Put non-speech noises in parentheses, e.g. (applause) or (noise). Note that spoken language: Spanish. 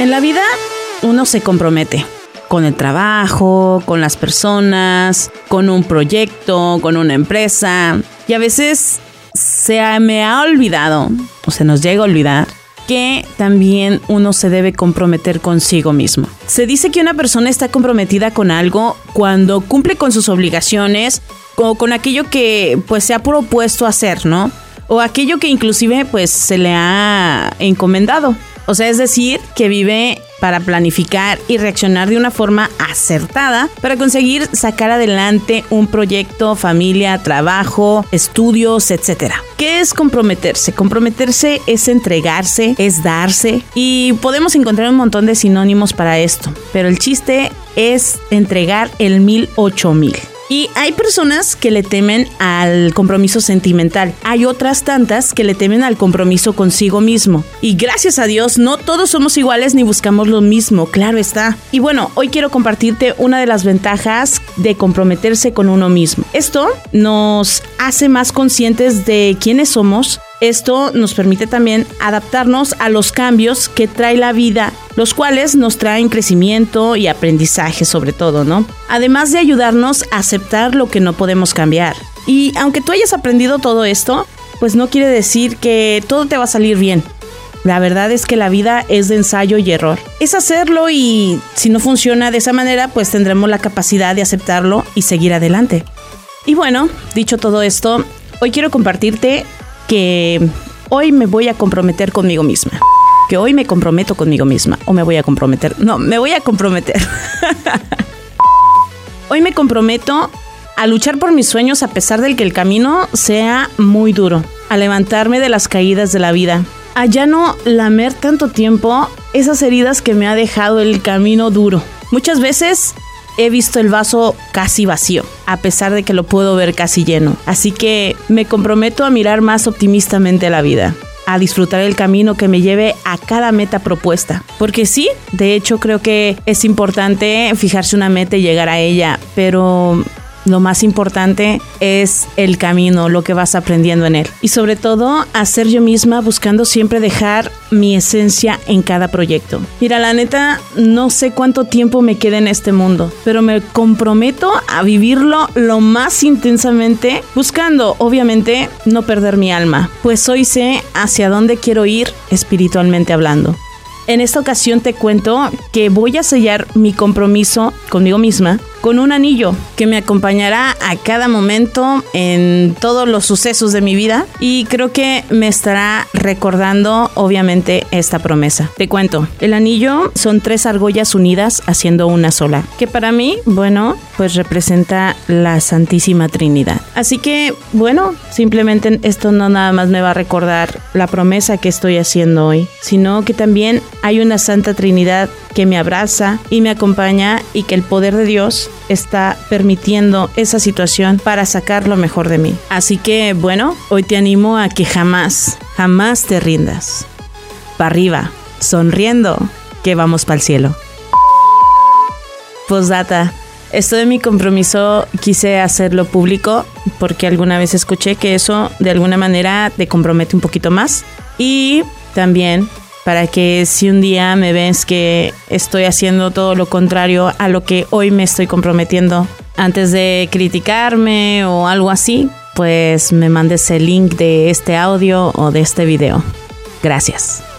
En la vida uno se compromete con el trabajo, con las personas, con un proyecto, con una empresa. Y a veces se me ha olvidado, o se nos llega a olvidar, que también uno se debe comprometer consigo mismo. Se dice que una persona está comprometida con algo cuando cumple con sus obligaciones o con aquello que pues se ha propuesto hacer, ¿no? O aquello que inclusive pues se le ha encomendado. O sea, es decir, que vive para planificar y reaccionar de una forma acertada para conseguir sacar adelante un proyecto, familia, trabajo, estudios, etc. ¿Qué es comprometerse? Comprometerse es entregarse, es darse y podemos encontrar un montón de sinónimos para esto, pero el chiste es entregar el mil ocho mil. Y hay personas que le temen al compromiso sentimental. Hay otras tantas que le temen al compromiso consigo mismo. Y gracias a Dios, no todos somos iguales ni buscamos lo mismo, claro está. Y bueno, hoy quiero compartirte una de las ventajas de comprometerse con uno mismo. Esto nos hace más conscientes de quiénes somos, esto nos permite también adaptarnos a los cambios que trae la vida, los cuales nos traen crecimiento y aprendizaje sobre todo, ¿no? Además de ayudarnos a aceptar lo que no podemos cambiar. Y aunque tú hayas aprendido todo esto, pues no quiere decir que todo te va a salir bien. La verdad es que la vida es de ensayo y error. Es hacerlo y si no funciona de esa manera, pues tendremos la capacidad de aceptarlo y seguir adelante. Y bueno, dicho todo esto, hoy quiero compartirte que hoy me voy a comprometer conmigo misma. Que hoy me comprometo conmigo misma. O me voy a comprometer. No, me voy a comprometer. (laughs) hoy me comprometo a luchar por mis sueños a pesar de que el camino sea muy duro. A levantarme de las caídas de la vida. A ya no lamer tanto tiempo esas heridas que me ha dejado el camino duro. Muchas veces he visto el vaso casi vacío, a pesar de que lo puedo ver casi lleno. Así que me comprometo a mirar más optimistamente la vida a disfrutar el camino que me lleve a cada meta propuesta. Porque sí, de hecho creo que es importante fijarse una meta y llegar a ella, pero lo más importante es el camino, lo que vas aprendiendo en él. Y sobre todo, hacer yo misma buscando siempre dejar mi esencia en cada proyecto. Mira, la neta, no sé cuánto tiempo me queda en este mundo, pero me comprometo a vivirlo lo más intensamente, buscando, obviamente, no perder mi alma, pues hoy sé hacia dónde quiero ir espiritualmente hablando. En esta ocasión te cuento que voy a sellar mi compromiso conmigo misma con un anillo que me acompañará a cada momento en todos los sucesos de mi vida y creo que me estará recordando obviamente esta promesa. Te cuento, el anillo son tres argollas unidas haciendo una sola, que para mí, bueno, pues representa la Santísima Trinidad. Así que, bueno, simplemente esto no nada más me va a recordar la promesa que estoy haciendo hoy, sino que también hay una Santa Trinidad que me abraza y me acompaña y que el poder de Dios está permitiendo esa situación para sacar lo mejor de mí. Así que bueno, hoy te animo a que jamás, jamás te rindas. Para arriba, sonriendo, que vamos para el cielo. Postdata. Esto de mi compromiso quise hacerlo público porque alguna vez escuché que eso de alguna manera te compromete un poquito más. Y también para que si un día me ves que estoy haciendo todo lo contrario a lo que hoy me estoy comprometiendo, antes de criticarme o algo así, pues me mandes el link de este audio o de este video. Gracias.